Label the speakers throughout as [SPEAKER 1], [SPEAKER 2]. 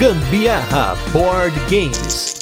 [SPEAKER 1] Gambiarra Board Games.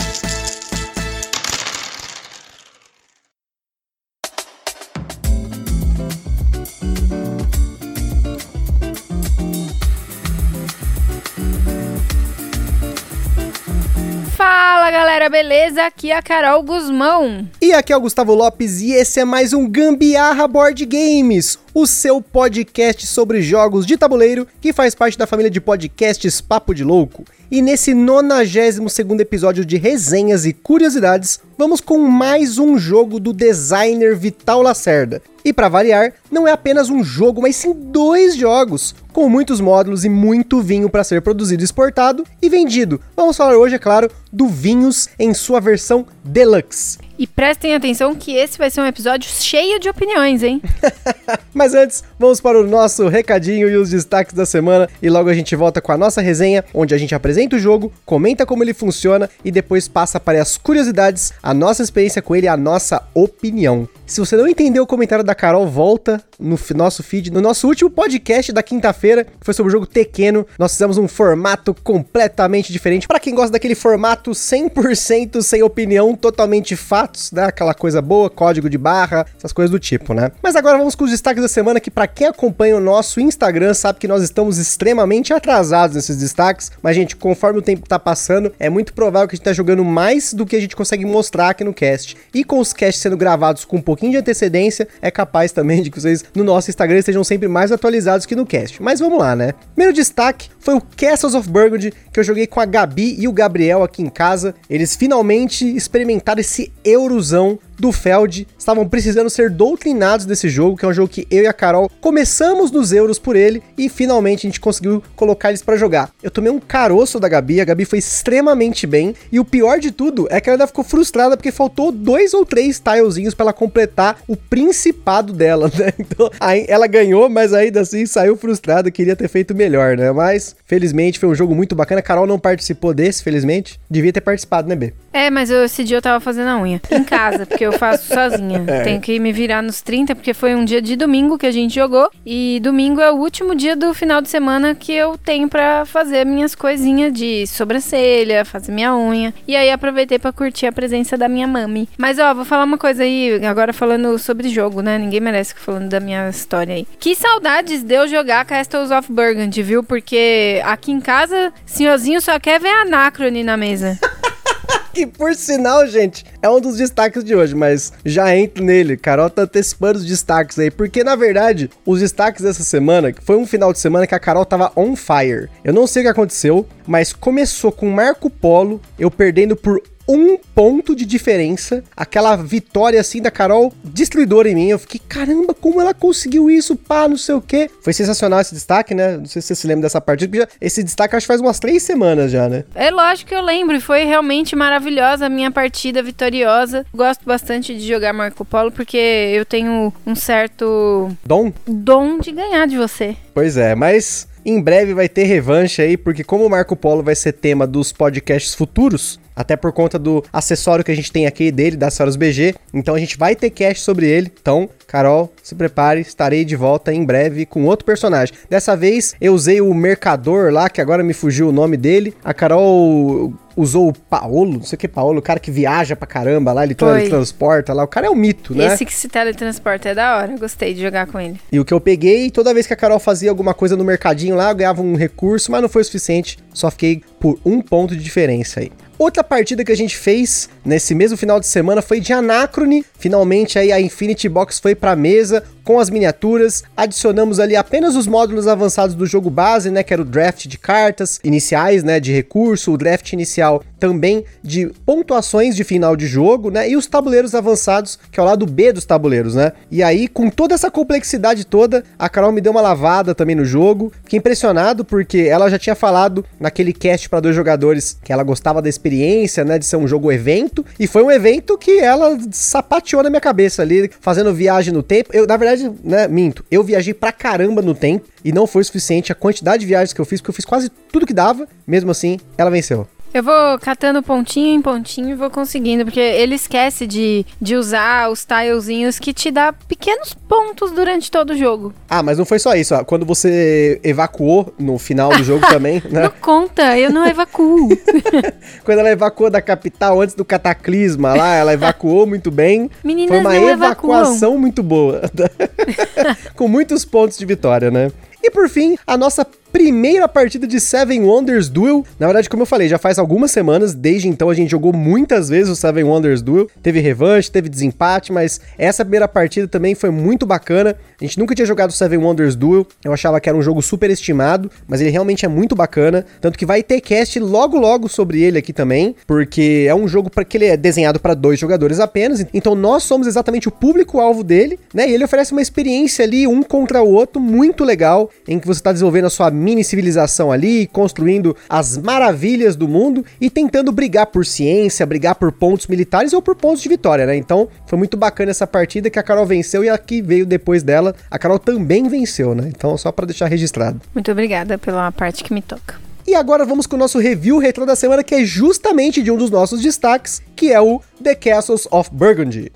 [SPEAKER 2] Fala galera, beleza? Aqui é a Carol Guzmão.
[SPEAKER 3] E aqui é o Gustavo Lopes e esse é mais um Gambiarra Board Games, o seu podcast sobre jogos de tabuleiro que faz parte da família de podcasts Papo de Louco. E nesse 92 segundo episódio de resenhas e curiosidades, vamos com mais um jogo do designer Vital Lacerda. E para variar, não é apenas um jogo, mas sim dois jogos, com muitos módulos e muito vinho para ser produzido, exportado e vendido. Vamos falar hoje, é claro, do Vinhos em sua versão Deluxe.
[SPEAKER 2] E prestem atenção que esse vai ser um episódio cheio de opiniões, hein?
[SPEAKER 3] Mas antes, vamos para o nosso recadinho e os destaques da semana e logo a gente volta com a nossa resenha, onde a gente apresenta o jogo, comenta como ele funciona e depois passa para as curiosidades, a nossa experiência com ele e a nossa opinião. Se você não entendeu o comentário da Carol, volta no nosso feed, no nosso último podcast da quinta-feira, que foi sobre o jogo Tequeno. Nós fizemos um formato completamente diferente. Para quem gosta daquele formato 100% sem opinião, totalmente fatos, né? Aquela coisa boa, código de barra, essas coisas do tipo, né? Mas agora vamos com os destaques da semana, que para quem acompanha o nosso Instagram sabe que nós estamos extremamente atrasados nesses destaques. Mas, gente, conforme o tempo tá passando, é muito provável que a gente tá jogando mais do que a gente consegue mostrar aqui no cast. E com os casts sendo gravados com um pouquinho de antecedência, é capaz também de que vocês no nosso Instagram estejam sempre mais atualizados que no cast. Mas vamos lá, né? Primeiro destaque foi o Castles of Burgundy, que eu joguei com a Gabi e o Gabriel aqui em casa. Eles finalmente experimentaram esse eurozão do Feld estavam precisando ser doutrinados desse jogo, que é um jogo que eu e a Carol começamos nos euros por ele e finalmente a gente conseguiu colocar eles para jogar. Eu tomei um caroço da Gabi, a Gabi foi extremamente bem e o pior de tudo é que ela ainda ficou frustrada porque faltou dois ou três tilezinhos para ela completar o principado dela, né? Então, aí ela ganhou, mas ainda assim saiu frustrada, queria ter feito melhor, né? Mas felizmente foi um jogo muito bacana. A Carol não participou desse, felizmente. Devia ter participado, né, B?
[SPEAKER 2] É, mas eu, esse dia eu tava fazendo a unha em casa, porque eu faço sozinha. É. Tenho que me virar nos 30, porque foi um dia de domingo que a gente jogou. E domingo é o último dia do final de semana que eu tenho para fazer minhas coisinhas de sobrancelha, fazer minha unha. E aí aproveitei para curtir a presença da minha mami. Mas ó, vou falar uma coisa aí, agora falando sobre jogo, né? Ninguém merece que falando da minha história aí. Que saudades de eu jogar Castles of Burgundy, viu? Porque aqui em casa, senhorzinho só quer ver Anacrone na mesa.
[SPEAKER 3] que por sinal, gente, é um dos destaques de hoje, mas já entro nele. Carol tá antecipando os destaques aí, porque na verdade, os destaques dessa semana, foi um final de semana que a Carol tava on fire. Eu não sei o que aconteceu, mas começou com Marco Polo, eu perdendo por um ponto de diferença. Aquela vitória assim da Carol destruidora em mim. Eu fiquei, caramba, como ela conseguiu isso? Pá, não sei o quê. Foi sensacional esse destaque, né? Não sei se você se lembra dessa partida. Esse destaque acho que faz umas três semanas já, né?
[SPEAKER 2] É lógico que eu lembro. E foi realmente maravilhosa a minha partida vitoriosa. Gosto bastante de jogar Marco Polo porque eu tenho um certo.
[SPEAKER 3] Dom?
[SPEAKER 2] Dom de ganhar de você.
[SPEAKER 3] Pois é, mas em breve vai ter revanche aí, porque como o Marco Polo vai ser tema dos podcasts futuros, até por conta do acessório que a gente tem aqui dele, da Saros BG. Então a gente vai ter cast sobre ele. Então, Carol, se prepare, estarei de volta em breve com outro personagem. Dessa vez eu usei o Mercador lá, que agora me fugiu o nome dele. A Carol usou o Paolo, não sei o que Paolo, o cara que viaja pra caramba lá, ele teletransporta lá. O cara é um mito, né?
[SPEAKER 2] Esse que se teletransporta é da hora, gostei de jogar com ele.
[SPEAKER 3] E o que eu peguei, toda vez que a Carol fazia alguma coisa no mercadinho lá, eu ganhava um recurso, mas não foi o suficiente, só fiquei por um ponto de diferença aí. Outra partida que a gente fez nesse mesmo final de semana foi de Anacrone. Finalmente aí a Infinity Box foi para mesa com as miniaturas. Adicionamos ali apenas os módulos avançados do jogo base, né, que era o draft de cartas iniciais, né, de recurso, o draft inicial também de pontuações de final de jogo, né, e os tabuleiros avançados, que é o lado B dos tabuleiros, né? E aí, com toda essa complexidade toda, a Carol me deu uma lavada também no jogo. Fiquei impressionado porque ela já tinha falado naquele cast para dois jogadores que ela gostava da experiência né, de ser um jogo evento, e foi um evento que ela sapateou na minha cabeça ali, fazendo viagem no tempo. Eu, na verdade, né, minto, eu viajei pra caramba no tempo, e não foi suficiente a quantidade de viagens que eu fiz, porque eu fiz quase tudo que dava, mesmo assim, ela venceu.
[SPEAKER 2] Eu vou catando pontinho em pontinho e vou conseguindo, porque ele esquece de, de usar os tilezinhos que te dá pequenos pontos durante todo o jogo.
[SPEAKER 3] Ah, mas não foi só isso, ó. Quando você evacuou no final do jogo também, né?
[SPEAKER 2] Não conta, eu não evacuo.
[SPEAKER 3] Quando ela evacuou da capital antes do cataclisma lá, ela evacuou muito bem.
[SPEAKER 2] Meninas
[SPEAKER 3] foi uma evacuação
[SPEAKER 2] evacuam.
[SPEAKER 3] muito boa. Com muitos pontos de vitória, né? E por fim, a nossa primeira partida de Seven Wonders Duel. Na verdade, como eu falei, já faz algumas semanas, desde então a gente jogou muitas vezes o Seven Wonders Duel. Teve revanche, teve desempate, mas essa primeira partida também foi muito bacana. A gente nunca tinha jogado Seven Wonders Duel. Eu achava que era um jogo super estimado, mas ele realmente é muito bacana, tanto que vai ter cast logo logo sobre ele aqui também, porque é um jogo para que ele é desenhado para dois jogadores apenas. Então nós somos exatamente o público alvo dele, né? E ele oferece uma experiência ali um contra o outro muito legal, em que você está desenvolvendo a sua mini civilização ali, construindo as maravilhas do mundo e tentando brigar por ciência, brigar por pontos militares ou por pontos de vitória, né? Então, foi muito bacana essa partida que a Carol venceu e a que veio depois dela, a Carol também venceu, né? Então, só para deixar registrado.
[SPEAKER 2] Muito obrigada pela parte que me toca.
[SPEAKER 3] E agora vamos com o nosso review retrô da semana, que é justamente de um dos nossos destaques, que é o The Castles of Burgundy.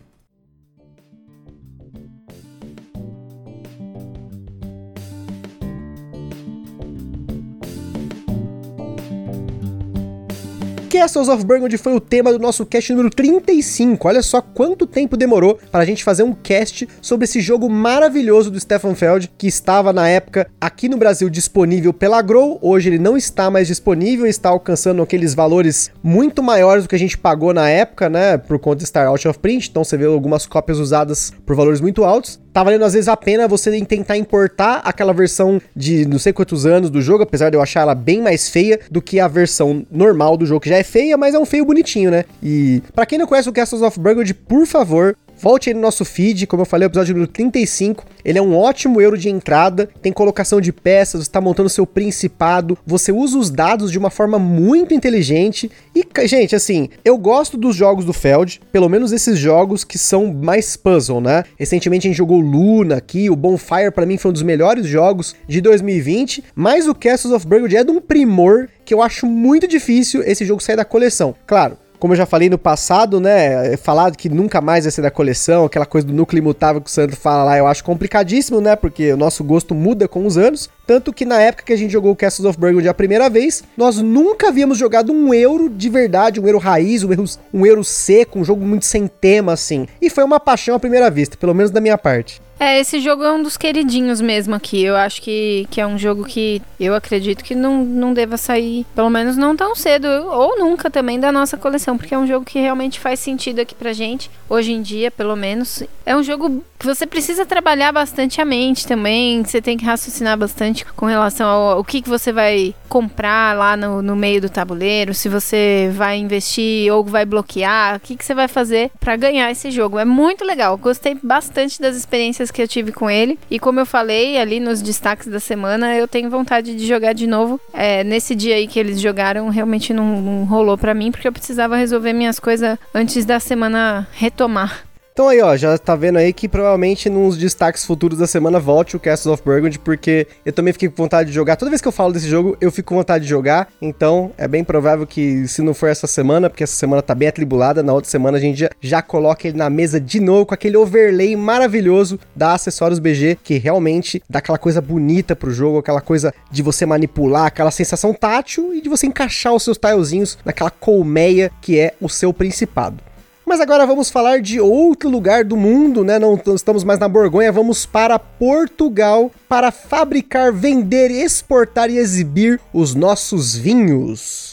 [SPEAKER 3] Castles of Burgundy foi o tema do nosso cast número 35. Olha só quanto tempo demorou para a gente fazer um cast sobre esse jogo maravilhoso do Stefan Feld, que estava na época aqui no Brasil disponível pela Grow. Hoje ele não está mais disponível, está alcançando aqueles valores muito maiores do que a gente pagou na época, né? Por conta de estar out of print. Então você vê algumas cópias usadas por valores muito altos. Tá valendo às vezes a pena você tentar importar aquela versão de não sei quantos anos do jogo, apesar de eu achar ela bem mais feia do que a versão normal do jogo, que já é feia, mas é um feio bonitinho, né? E para quem não conhece o Castles of Burgundy, por favor, Volte aí no nosso feed, como eu falei, o episódio número 35. Ele é um ótimo euro de entrada, tem colocação de peças, você está montando seu principado, você usa os dados de uma forma muito inteligente. E, gente, assim, eu gosto dos jogos do Feld, pelo menos esses jogos que são mais puzzle, né? Recentemente a gente jogou Luna aqui, o Bonfire para mim foi um dos melhores jogos de 2020, mas o Castles of Burgundy é de um primor que eu acho muito difícil esse jogo sair da coleção. Claro, como eu já falei no passado, né? Falado que nunca mais vai ser da coleção, aquela coisa do núcleo imutável que o Sandro fala lá, eu acho complicadíssimo, né? Porque o nosso gosto muda com os anos. Tanto que na época que a gente jogou o Castles of Burgundy a primeira vez, nós nunca havíamos jogado um euro de verdade, um euro raiz, um euro, um euro seco, um jogo muito sem tema, assim. E foi uma paixão à primeira vista, pelo menos da minha parte.
[SPEAKER 2] É, esse jogo é um dos queridinhos mesmo aqui. Eu acho que, que é um jogo que eu acredito que não, não deva sair, pelo menos não tão cedo, ou nunca também, da nossa coleção, porque é um jogo que realmente faz sentido aqui pra gente, hoje em dia, pelo menos. É um jogo que você precisa trabalhar bastante a mente também, você tem que raciocinar bastante com relação ao, ao que, que você vai comprar lá no, no meio do tabuleiro, se você vai investir ou vai bloquear, o que, que você vai fazer para ganhar esse jogo. É muito legal, gostei bastante das experiências que eu tive com ele. E como eu falei ali nos destaques da semana, eu tenho vontade de jogar de novo. É, nesse dia aí que eles jogaram, realmente não, não rolou para mim, porque eu precisava resolver minhas coisas antes da semana retomar.
[SPEAKER 3] Então aí, ó, já tá vendo aí que provavelmente nos destaques futuros da semana volte o Castles of Burgundy, porque eu também fiquei com vontade de jogar. Toda vez que eu falo desse jogo, eu fico com vontade de jogar. Então, é bem provável que se não for essa semana, porque essa semana tá bem atribulada, na outra semana a gente já, já coloca ele na mesa de novo com aquele overlay maravilhoso da Acessórios BG, que realmente dá aquela coisa bonita pro jogo, aquela coisa de você manipular, aquela sensação tátil e de você encaixar os seus tilezinhos naquela colmeia que é o seu principado. Mas agora vamos falar de outro lugar do mundo, né? Não estamos mais na Borgonha, vamos para Portugal para fabricar, vender, exportar e exibir os nossos vinhos.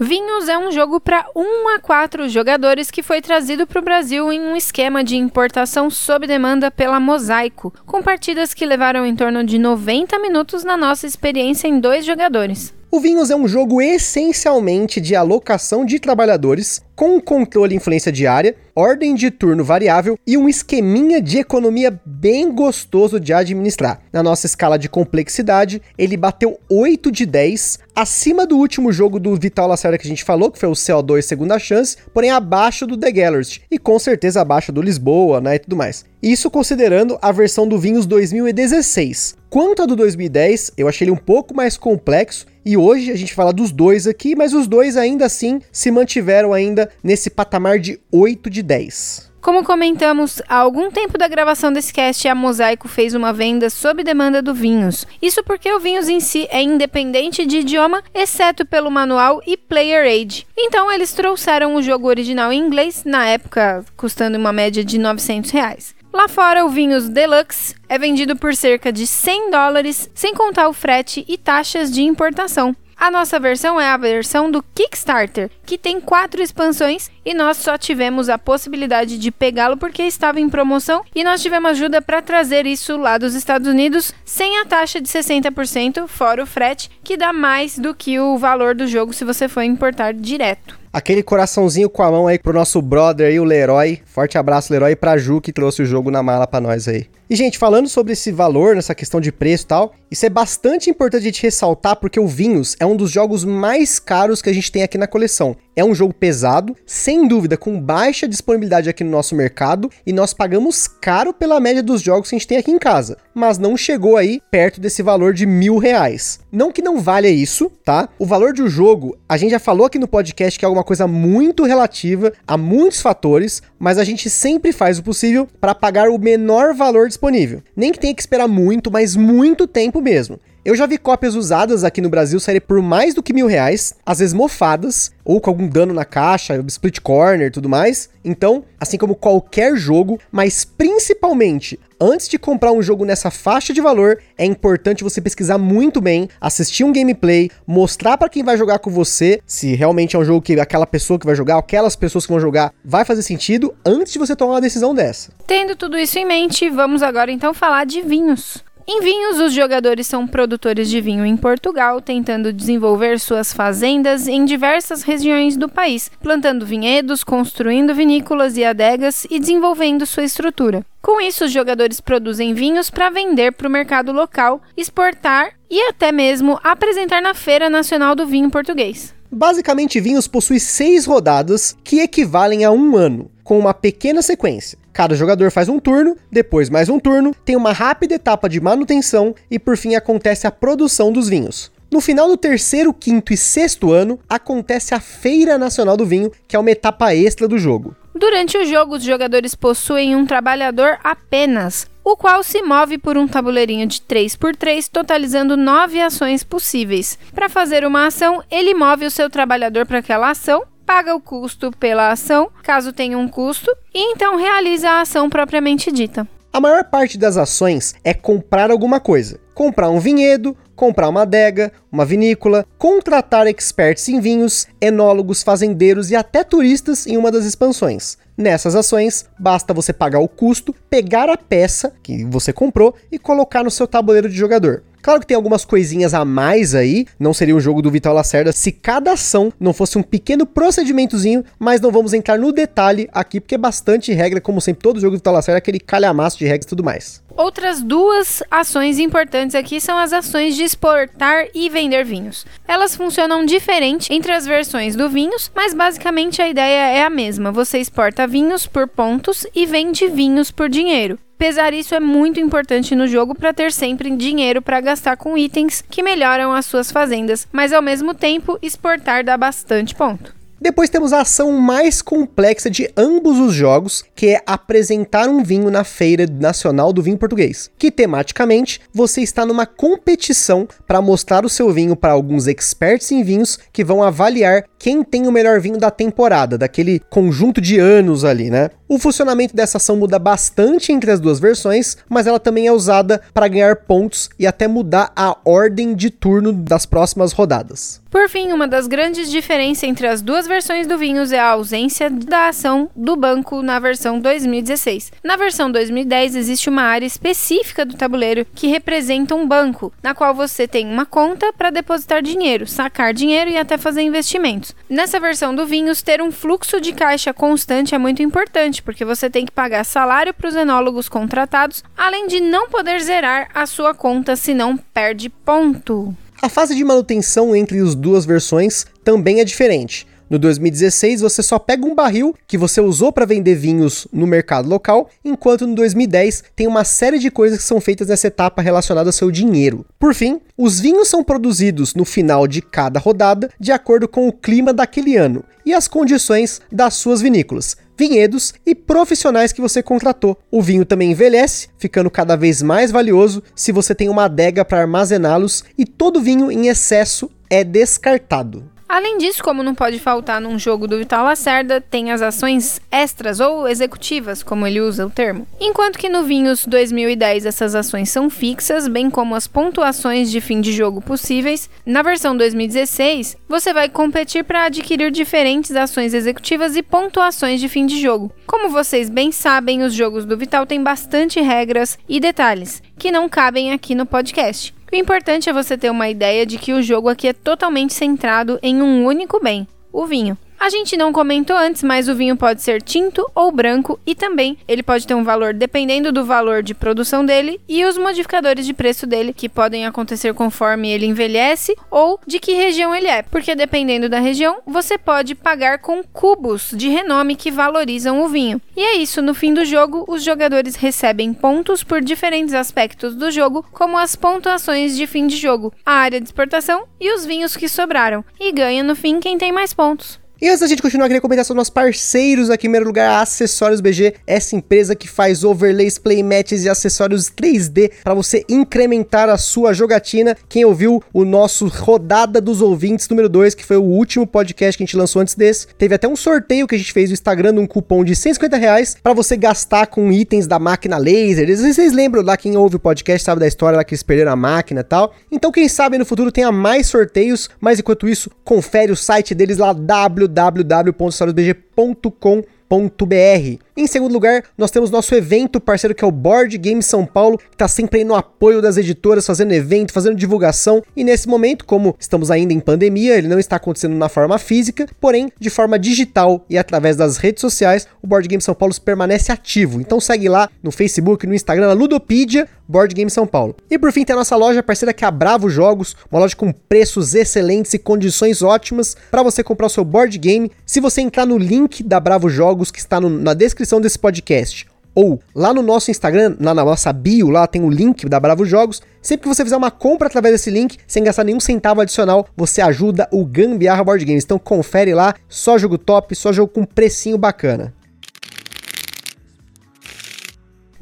[SPEAKER 2] Vinhos é um jogo para 1 a 4 jogadores que foi trazido para o Brasil em um esquema de importação sob demanda pela Mosaico, com partidas que levaram em torno de 90 minutos na nossa experiência em dois jogadores.
[SPEAKER 3] O Vinhos é um jogo essencialmente de alocação de trabalhadores, com controle e influência diária, ordem de turno variável e um esqueminha de economia bem gostoso de administrar. Na nossa escala de complexidade, ele bateu 8 de 10, acima do último jogo do Vital Lacerda que a gente falou, que foi o CO2 Segunda Chance, porém abaixo do The Gallery e com certeza abaixo do Lisboa, né, e tudo mais. Isso considerando a versão do Vinhos 2016. Quanto a do 2010, eu achei ele um pouco mais complexo e hoje a gente fala dos dois aqui, mas os dois ainda assim se mantiveram ainda nesse patamar de 8 de 10.
[SPEAKER 2] Como comentamos, há algum tempo da gravação desse cast, a Mosaico fez uma venda sob demanda do Vinhos. Isso porque o Vinhos em si é independente de idioma, exceto pelo manual e Player Aid. Então eles trouxeram o jogo original em inglês, na época custando uma média de 900 reais. Lá fora, o Vinhos Deluxe é vendido por cerca de 100 dólares, sem contar o frete e taxas de importação. A nossa versão é a versão do Kickstarter, que tem quatro expansões e nós só tivemos a possibilidade de pegá-lo porque estava em promoção e nós tivemos ajuda para trazer isso lá dos Estados Unidos sem a taxa de 60%, fora o frete, que dá mais do que o valor do jogo se você for importar direto.
[SPEAKER 3] Aquele coraçãozinho com a mão aí pro nosso brother aí, o Leroy. Forte abraço, Leroy, pra Ju que trouxe o jogo na mala pra nós aí. E, gente, falando sobre esse valor, nessa questão de preço e tal, isso é bastante importante a gente ressaltar porque o Vinhos é um dos jogos mais caros que a gente tem aqui na coleção. É um jogo pesado, sem dúvida, com baixa disponibilidade aqui no nosso mercado, e nós pagamos caro pela média dos jogos que a gente tem aqui em casa, mas não chegou aí perto desse valor de mil reais. Não que não valha isso, tá? O valor do jogo, a gente já falou aqui no podcast que é alguma coisa muito relativa a muitos fatores, mas a gente sempre faz o possível para pagar o menor valor disponível. Nem que tenha que esperar muito, mas muito tempo mesmo. Eu já vi cópias usadas aqui no Brasil saírem por mais do que mil reais, às vezes mofadas, ou com algum dano na caixa, split corner tudo mais. Então, assim como qualquer jogo, mas principalmente antes de comprar um jogo nessa faixa de valor, é importante você pesquisar muito bem, assistir um gameplay, mostrar para quem vai jogar com você se realmente é um jogo que aquela pessoa que vai jogar, aquelas pessoas que vão jogar, vai fazer sentido antes de você tomar uma decisão dessa.
[SPEAKER 2] Tendo tudo isso em mente, vamos agora então falar de vinhos. Em vinhos, os jogadores são produtores de vinho em Portugal, tentando desenvolver suas fazendas em diversas regiões do país, plantando vinhedos, construindo vinícolas e adegas e desenvolvendo sua estrutura. Com isso, os jogadores produzem vinhos para vender para o mercado local, exportar e até mesmo apresentar na Feira Nacional do Vinho Português.
[SPEAKER 3] Basicamente, Vinhos possui seis rodadas que equivalem a um ano, com uma pequena sequência. Cada jogador faz um turno, depois mais um turno, tem uma rápida etapa de manutenção e por fim acontece a produção dos vinhos. No final do terceiro, quinto e sexto ano, acontece a Feira Nacional do Vinho, que é uma etapa extra do jogo.
[SPEAKER 2] Durante o jogo, os jogadores possuem um trabalhador apenas, o qual se move por um tabuleirinho de 3x3, totalizando 9 ações possíveis. Para fazer uma ação, ele move o seu trabalhador para aquela ação paga o custo pela ação, caso tenha um custo, e então realiza a ação propriamente dita.
[SPEAKER 3] A maior parte das ações é comprar alguma coisa. Comprar um vinhedo, comprar uma adega, uma vinícola, contratar experts em vinhos, enólogos, fazendeiros e até turistas em uma das expansões. Nessas ações, basta você pagar o custo, pegar a peça que você comprou e colocar no seu tabuleiro de jogador. Claro que tem algumas coisinhas a mais aí, não seria um jogo do Vital Lacerda se cada ação não fosse um pequeno procedimentozinho, mas não vamos entrar no detalhe aqui, porque é bastante regra, como sempre, todo jogo do Vital Lacerda, aquele calhamaço de regras e tudo mais.
[SPEAKER 2] Outras duas ações importantes aqui são as ações de exportar e vender vinhos. Elas funcionam diferente entre as versões do vinhos, mas basicamente a ideia é a mesma. Você exporta vinhos por pontos e vende vinhos por dinheiro. Pesar isso é muito importante no jogo para ter sempre dinheiro para gastar com itens que melhoram as suas fazendas, mas ao mesmo tempo exportar dá bastante ponto.
[SPEAKER 3] Depois temos a ação mais complexa de ambos os jogos, que é apresentar um vinho na Feira Nacional do Vinho Português, que tematicamente você está numa competição para mostrar o seu vinho para alguns experts em vinhos que vão avaliar quem tem o melhor vinho da temporada, daquele conjunto de anos ali, né? O funcionamento dessa ação muda bastante entre as duas versões, mas ela também é usada para ganhar pontos e até mudar a ordem de turno das próximas rodadas.
[SPEAKER 2] Por fim, uma das grandes diferenças entre as duas versões do Vinhos é a ausência da ação do banco na versão 2016. Na versão 2010 existe uma área específica do tabuleiro que representa um banco, na qual você tem uma conta para depositar dinheiro, sacar dinheiro e até fazer investimentos. Nessa versão do Vinhos, ter um fluxo de caixa constante é muito importante, porque você tem que pagar salário para os enólogos contratados, além de não poder zerar a sua conta se não perde ponto.
[SPEAKER 3] A fase de manutenção entre as duas versões também é diferente. No 2016, você só pega um barril que você usou para vender vinhos no mercado local, enquanto no 2010 tem uma série de coisas que são feitas nessa etapa relacionada ao seu dinheiro. Por fim, os vinhos são produzidos no final de cada rodada de acordo com o clima daquele ano e as condições das suas vinícolas vinhedos e profissionais que você contratou. O vinho também envelhece, ficando cada vez mais valioso se você tem uma adega para armazená-los e todo vinho em excesso é descartado.
[SPEAKER 2] Além disso, como não pode faltar num jogo do Vital Lacerda, tem as ações extras ou executivas, como ele usa o termo. Enquanto que no Vinhos 2010 essas ações são fixas, bem como as pontuações de fim de jogo possíveis, na versão 2016 você vai competir para adquirir diferentes ações executivas e pontuações de fim de jogo. Como vocês bem sabem, os jogos do Vital têm bastante regras e detalhes que não cabem aqui no podcast. O importante é você ter uma ideia de que o jogo aqui é totalmente centrado em um único bem, o vinho. A gente não comentou antes, mas o vinho pode ser tinto ou branco e também ele pode ter um valor dependendo do valor de produção dele e os modificadores de preço dele, que podem acontecer conforme ele envelhece ou de que região ele é, porque dependendo da região, você pode pagar com cubos de renome que valorizam o vinho. E é isso, no fim do jogo, os jogadores recebem pontos por diferentes aspectos do jogo, como as pontuações de fim de jogo, a área de exportação e os vinhos que sobraram, e ganha no fim quem tem mais pontos.
[SPEAKER 3] E antes da gente continuar, queria comentar sobre nossos parceiros aqui em primeiro lugar, Acessórios BG, essa empresa que faz overlays, playmats e acessórios 3D para você incrementar a sua jogatina. Quem ouviu o nosso Rodada dos Ouvintes número 2, que foi o último podcast que a gente lançou antes desse, teve até um sorteio que a gente fez no Instagram, um cupom de 150 reais para você gastar com itens da máquina laser. Vocês lembram lá, quem ouve o podcast sabe da história lá que eles perderam a máquina e tal. Então, quem sabe no futuro tenha mais sorteios, mas enquanto isso, confere o site deles lá, www www.historiasbg.com.br. Em segundo lugar, nós temos nosso evento parceiro que é o Board Game São Paulo, que está sempre aí no apoio das editoras, fazendo evento, fazendo divulgação. E nesse momento, como estamos ainda em pandemia, ele não está acontecendo na forma física, porém de forma digital e através das redes sociais, o Board Game São Paulo permanece ativo. Então segue lá no Facebook, no Instagram, na Ludopedia, Board Game São Paulo. E por fim tem a nossa loja parceira que é a Bravo Jogos, uma loja com preços excelentes e condições ótimas para você comprar o seu board game. Se você entrar no link da Bravo Jogos que está no, na descrição descrição desse podcast ou lá no nosso Instagram, lá na nossa bio, lá tem o link da Bravo Jogos. Sempre que você fizer uma compra através desse link, sem gastar nenhum centavo adicional, você ajuda o Gambiarra Board Games. Então confere lá, só jogo top, só jogo com precinho bacana.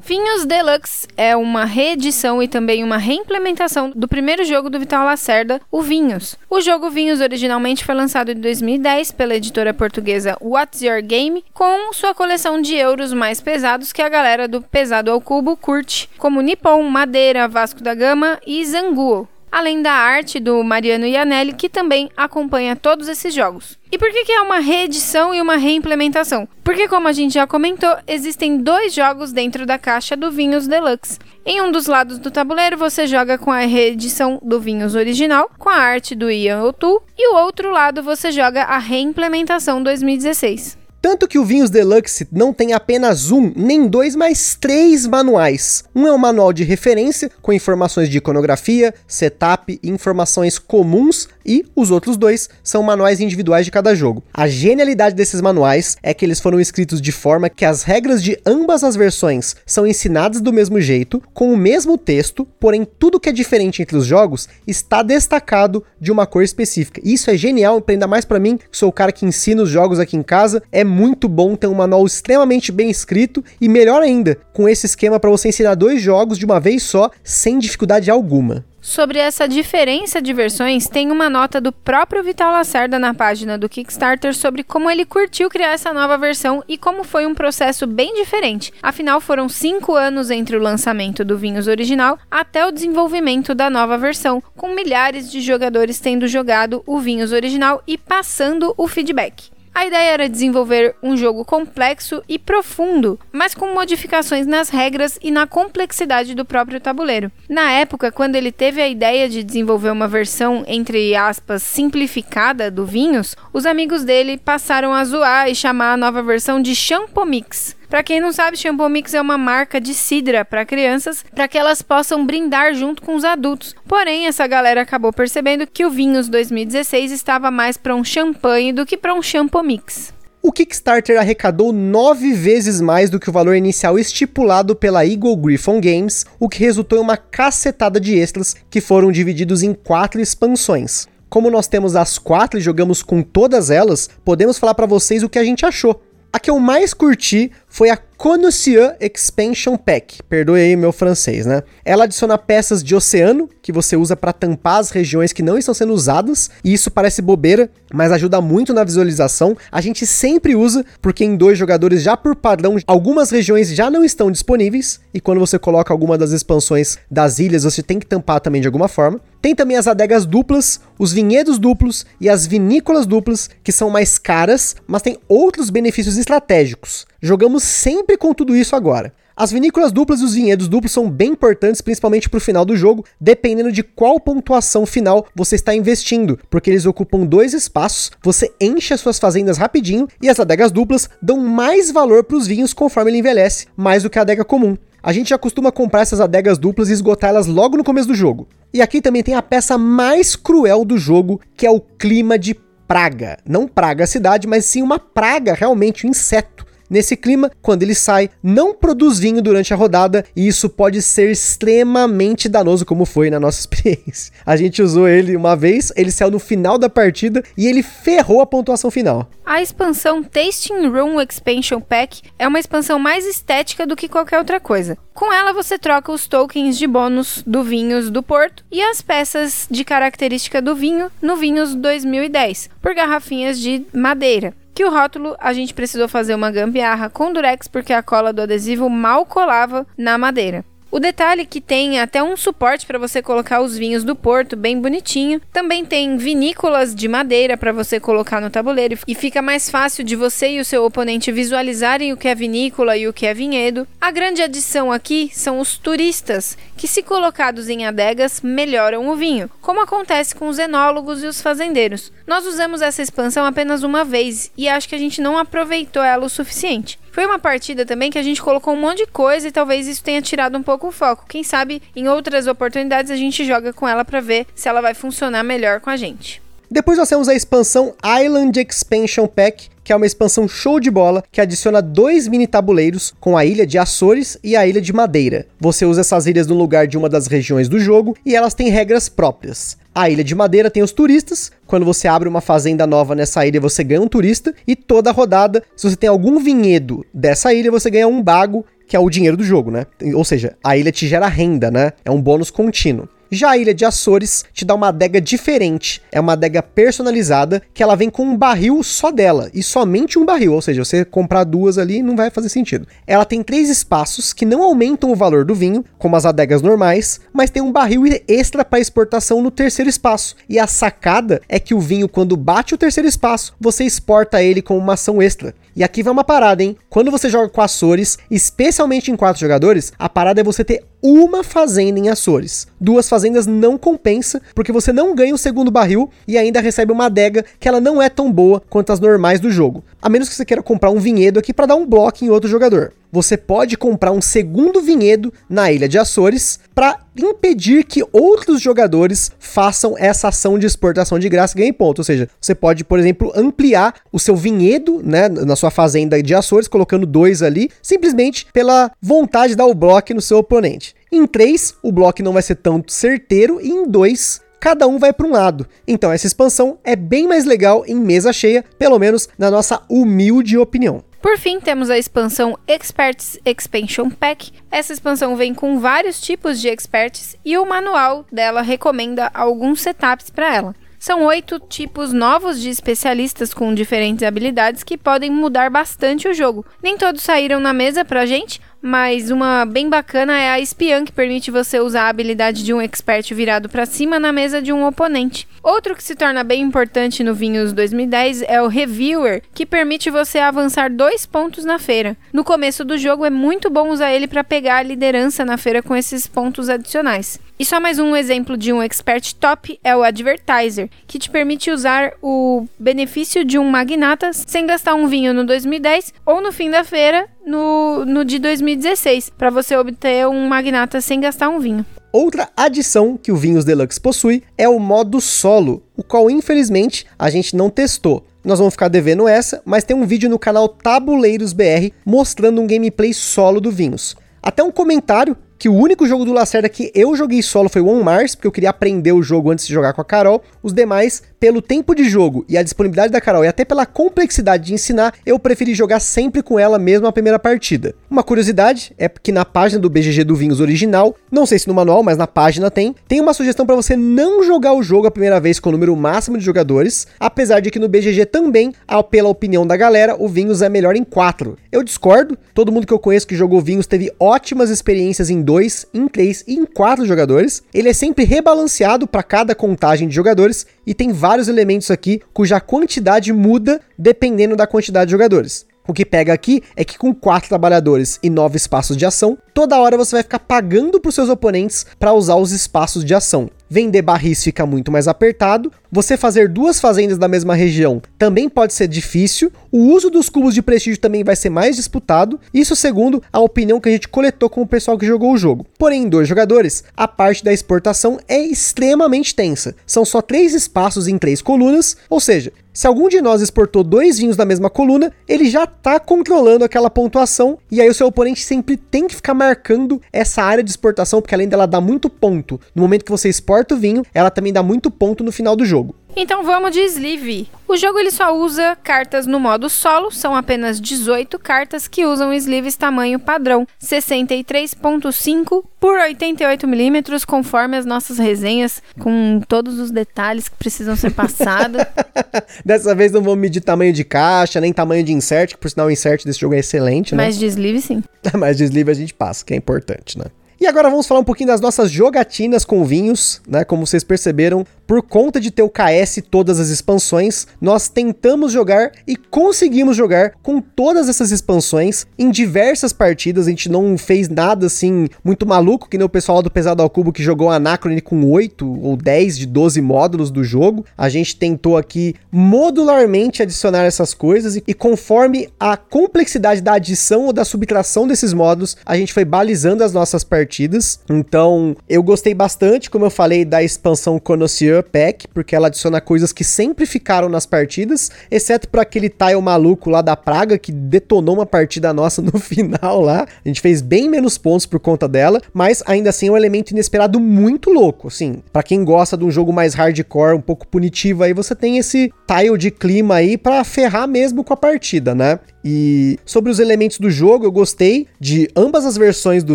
[SPEAKER 2] Vinhos Deluxe é uma reedição e também uma reimplementação do primeiro jogo do Vital Lacerda, o Vinhos. O jogo Vinhos originalmente foi lançado em 2010 pela editora portuguesa What's Your Game, com sua coleção de euros mais pesados que a galera do Pesado ao Cubo curte, como Nippon, Madeira, Vasco da Gama e Zanguo além da arte do Mariano Ianelli, que também acompanha todos esses jogos. E por que, que é uma reedição e uma reimplementação? Porque, como a gente já comentou, existem dois jogos dentro da caixa do Vinhos Deluxe. Em um dos lados do tabuleiro, você joga com a reedição do Vinhos original, com a arte do Ian O'Toole, e o outro lado você joga a reimplementação 2016.
[SPEAKER 3] Tanto que o Vinhos Deluxe não tem apenas um, nem dois, mas três manuais. Um é um manual de referência, com informações de iconografia, setup e informações comuns, e os outros dois são manuais individuais de cada jogo. A genialidade desses manuais é que eles foram escritos de forma que as regras de ambas as versões são ensinadas do mesmo jeito, com o mesmo texto, porém tudo que é diferente entre os jogos está destacado de uma cor específica. Isso é genial, ainda mais para mim, que sou o cara que ensina os jogos aqui em casa, é muito bom, tem um manual extremamente bem escrito e melhor ainda, com esse esquema para você ensinar dois jogos de uma vez só, sem dificuldade alguma.
[SPEAKER 2] Sobre essa diferença de versões, tem uma nota do próprio Vital Lacerda na página do Kickstarter sobre como ele curtiu criar essa nova versão e como foi um processo bem diferente. Afinal, foram cinco anos entre o lançamento do Vinhos original até o desenvolvimento da nova versão, com milhares de jogadores tendo jogado o Vinhos original e passando o feedback. A ideia era desenvolver um jogo complexo e profundo, mas com modificações nas regras e na complexidade do próprio tabuleiro. Na época, quando ele teve a ideia de desenvolver uma versão, entre aspas, simplificada do Vinhos, os amigos dele passaram a zoar e chamar a nova versão de Shampoo Mix. Para quem não sabe, Shampoo Mix é uma marca de cidra para crianças, para que elas possam brindar junto com os adultos. Porém, essa galera acabou percebendo que o Vinhos 2016 estava mais para um champanhe do que para um Shampoo Mix.
[SPEAKER 3] O Kickstarter arrecadou nove vezes mais do que o valor inicial estipulado pela Eagle Griffon Games, o que resultou em uma cacetada de extras que foram divididos em quatro expansões. Como nós temos as quatro e jogamos com todas elas, podemos falar para vocês o que a gente achou. A que eu mais curti foi a Connoisseur Expansion Pack. Perdoe aí meu francês, né? Ela adiciona peças de oceano que você usa para tampar as regiões que não estão sendo usadas, e isso parece bobeira, mas ajuda muito na visualização. A gente sempre usa porque em dois jogadores já por padrão algumas regiões já não estão disponíveis e quando você coloca alguma das expansões das ilhas, você tem que tampar também de alguma forma. Tem também as adegas duplas, os vinhedos duplos e as vinícolas duplas, que são mais caras, mas tem outros benefícios estratégicos. Jogamos sempre com tudo isso agora. As vinícolas duplas e os vinhedos duplos são bem importantes, principalmente para o final do jogo, dependendo de qual pontuação final você está investindo, porque eles ocupam dois espaços, você enche as suas fazendas rapidinho e as adegas duplas dão mais valor para os vinhos conforme ele envelhece, mais do que a adega comum. A gente já costuma comprar essas adegas duplas e esgotar elas logo no começo do jogo. E aqui também tem a peça mais cruel do jogo, que é o clima de praga. Não praga a cidade, mas sim uma praga, realmente, um inseto Nesse clima, quando ele sai, não produz vinho durante a rodada e isso pode ser extremamente danoso, como foi na nossa experiência. A gente usou ele uma vez, ele saiu no final da partida e ele ferrou a pontuação final.
[SPEAKER 2] A expansão Tasting Room Expansion Pack é uma expansão mais estética do que qualquer outra coisa. Com ela você troca os tokens de bônus do Vinhos do Porto e as peças de característica do vinho no Vinhos 2010 por garrafinhas de madeira que o rótulo a gente precisou fazer uma gambiarra com durex porque a cola do adesivo mal colava na madeira. O detalhe é que tem até um suporte para você colocar os vinhos do Porto bem bonitinho. Também tem vinícolas de madeira para você colocar no tabuleiro e fica mais fácil de você e o seu oponente visualizarem o que é vinícola e o que é vinhedo. A grande adição aqui são os turistas, que se colocados em adegas melhoram o vinho, como acontece com os enólogos e os fazendeiros. Nós usamos essa expansão apenas uma vez e acho que a gente não aproveitou ela o suficiente. Foi uma partida também que a gente colocou um monte de coisa e talvez isso tenha tirado um pouco o foco. Quem sabe em outras oportunidades a gente joga com ela para ver se ela vai funcionar melhor com a gente.
[SPEAKER 3] Depois nós temos a expansão Island Expansion Pack, que é uma expansão show de bola que adiciona dois mini tabuleiros com a ilha de Açores e a ilha de Madeira. Você usa essas ilhas no lugar de uma das regiões do jogo e elas têm regras próprias. A ilha de Madeira tem os turistas. Quando você abre uma fazenda nova nessa ilha, você ganha um turista. E toda rodada, se você tem algum vinhedo dessa ilha, você ganha um bago, que é o dinheiro do jogo, né? Ou seja, a ilha te gera renda, né? É um bônus contínuo. Já a Ilha de Açores te dá uma adega diferente. É uma adega personalizada que ela vem com um barril só dela e somente um barril, ou seja, você comprar duas ali não vai fazer sentido. Ela tem três espaços que não aumentam o valor do vinho, como as adegas normais, mas tem um barril extra para exportação no terceiro espaço. E a sacada é que o vinho, quando bate o terceiro espaço, você exporta ele com uma ação extra. E aqui vai uma parada, hein? Quando você joga com Açores, especialmente em quatro jogadores, a parada é você ter uma fazenda em Açores. Duas fazendas não compensa, porque você não ganha o segundo barril e ainda recebe uma adega que ela não é tão boa quanto as normais do jogo. A menos que você queira comprar um vinhedo aqui para dar um bloco em outro jogador você pode comprar um segundo vinhedo na Ilha de Açores para impedir que outros jogadores façam essa ação de exportação de graça e ganhem ponto. Ou seja, você pode, por exemplo, ampliar o seu vinhedo né, na sua fazenda de Açores, colocando dois ali, simplesmente pela vontade de dar o bloco no seu oponente. Em 3, o bloco não vai ser tanto certeiro, e em 2, cada um vai para um lado. Então essa expansão é bem mais legal em mesa cheia, pelo menos na nossa humilde opinião.
[SPEAKER 2] Por fim, temos a expansão Experts Expansion Pack. Essa expansão vem com vários tipos de experts e o manual dela recomenda alguns setups para ela. São oito tipos novos de especialistas com diferentes habilidades que podem mudar bastante o jogo. Nem todos saíram na mesa pra gente, mas uma bem bacana é a espiã, que permite você usar a habilidade de um expert virado para cima na mesa de um oponente. Outro que se torna bem importante no Vinhos 2010 é o Reviewer, que permite você avançar dois pontos na feira. No começo do jogo é muito bom usar ele para pegar a liderança na feira com esses pontos adicionais. E só mais um exemplo de um expert top é o Advertiser, que te permite usar o benefício de um magnata sem gastar um vinho no 2010 ou no fim da feira no, no de 2016, para você obter um magnata sem gastar um vinho.
[SPEAKER 3] Outra adição que o Vinhos Deluxe possui é o modo solo, o qual infelizmente a gente não testou. Nós vamos ficar devendo essa, mas tem um vídeo no canal Tabuleiros BR mostrando um gameplay solo do Vinhos. Até um comentário que o único jogo do Lacerda que eu joguei solo foi o On Mars, porque eu queria aprender o jogo antes de jogar com a Carol. Os demais, pelo tempo de jogo e a disponibilidade da Carol, e até pela complexidade de ensinar, eu preferi jogar sempre com ela mesmo a primeira partida. Uma curiosidade é que na página do BGG do Vinhos original, não sei se no manual, mas na página tem, tem uma sugestão para você não jogar o jogo a primeira vez com o número máximo de jogadores, apesar de que no BGG também, pela opinião da galera, o Vinhos é melhor em 4. Eu discordo, todo mundo que eu conheço que jogou Vinhos teve ótimas experiências em 2, em 3 e em 4 jogadores. Ele é sempre rebalanceado para cada contagem de jogadores e tem elementos aqui cuja quantidade muda dependendo da quantidade de jogadores. O que pega aqui é que com quatro trabalhadores e nove espaços de ação, toda hora você vai ficar pagando para os seus oponentes para usar os espaços de ação. Vender barris fica muito mais apertado. Você fazer duas fazendas da mesma região também pode ser difícil. O uso dos cubos de prestígio também vai ser mais disputado. Isso segundo a opinião que a gente coletou com o pessoal que jogou o jogo. Porém, em dois jogadores, a parte da exportação é extremamente tensa. São só três espaços em três colunas, ou seja, se algum de nós exportou dois vinhos da mesma coluna, ele já está controlando aquela pontuação e aí o seu oponente sempre tem que ficar marcando essa área de exportação, porque além dela dar muito ponto no momento que você exporta o vinho, ela também dá muito ponto no final do jogo.
[SPEAKER 2] Então vamos de sleeve. O jogo ele só usa cartas no modo solo, são apenas 18 cartas que usam sleeves tamanho padrão, 63.5 por 88 milímetros, conforme as nossas resenhas, com todos os detalhes que precisam ser passados.
[SPEAKER 3] Dessa vez não vou medir tamanho de caixa, nem tamanho de insert, que por sinal o insert desse jogo é excelente,
[SPEAKER 2] né? Mas de sleeve sim.
[SPEAKER 3] Mas de sleeve a gente passa, que é importante, né? E agora vamos falar um pouquinho das nossas jogatinas com vinhos, né? Como vocês perceberam, por conta de ter o KS todas as expansões, nós tentamos jogar e conseguimos jogar com todas essas expansões em diversas partidas. A gente não fez nada assim muito maluco, que nem o pessoal do Pesado ao Cubo que jogou Anacrone com 8 ou 10 de 12 módulos do jogo. A gente tentou aqui modularmente adicionar essas coisas e, e conforme a complexidade da adição ou da subtração desses módulos, a gente foi balizando as nossas partidas. Então, eu gostei bastante, como eu falei, da expansão Connoisseur Pack, porque ela adiciona coisas que sempre ficaram nas partidas, exceto para aquele tile maluco lá da Praga, que detonou uma partida nossa no final lá. A gente fez bem menos pontos por conta dela, mas ainda assim é um elemento inesperado muito louco, assim. Para quem gosta de um jogo mais hardcore, um pouco punitivo aí, você tem esse tile de clima aí para ferrar mesmo com a partida, né? E sobre os elementos do jogo, eu gostei de ambas as versões do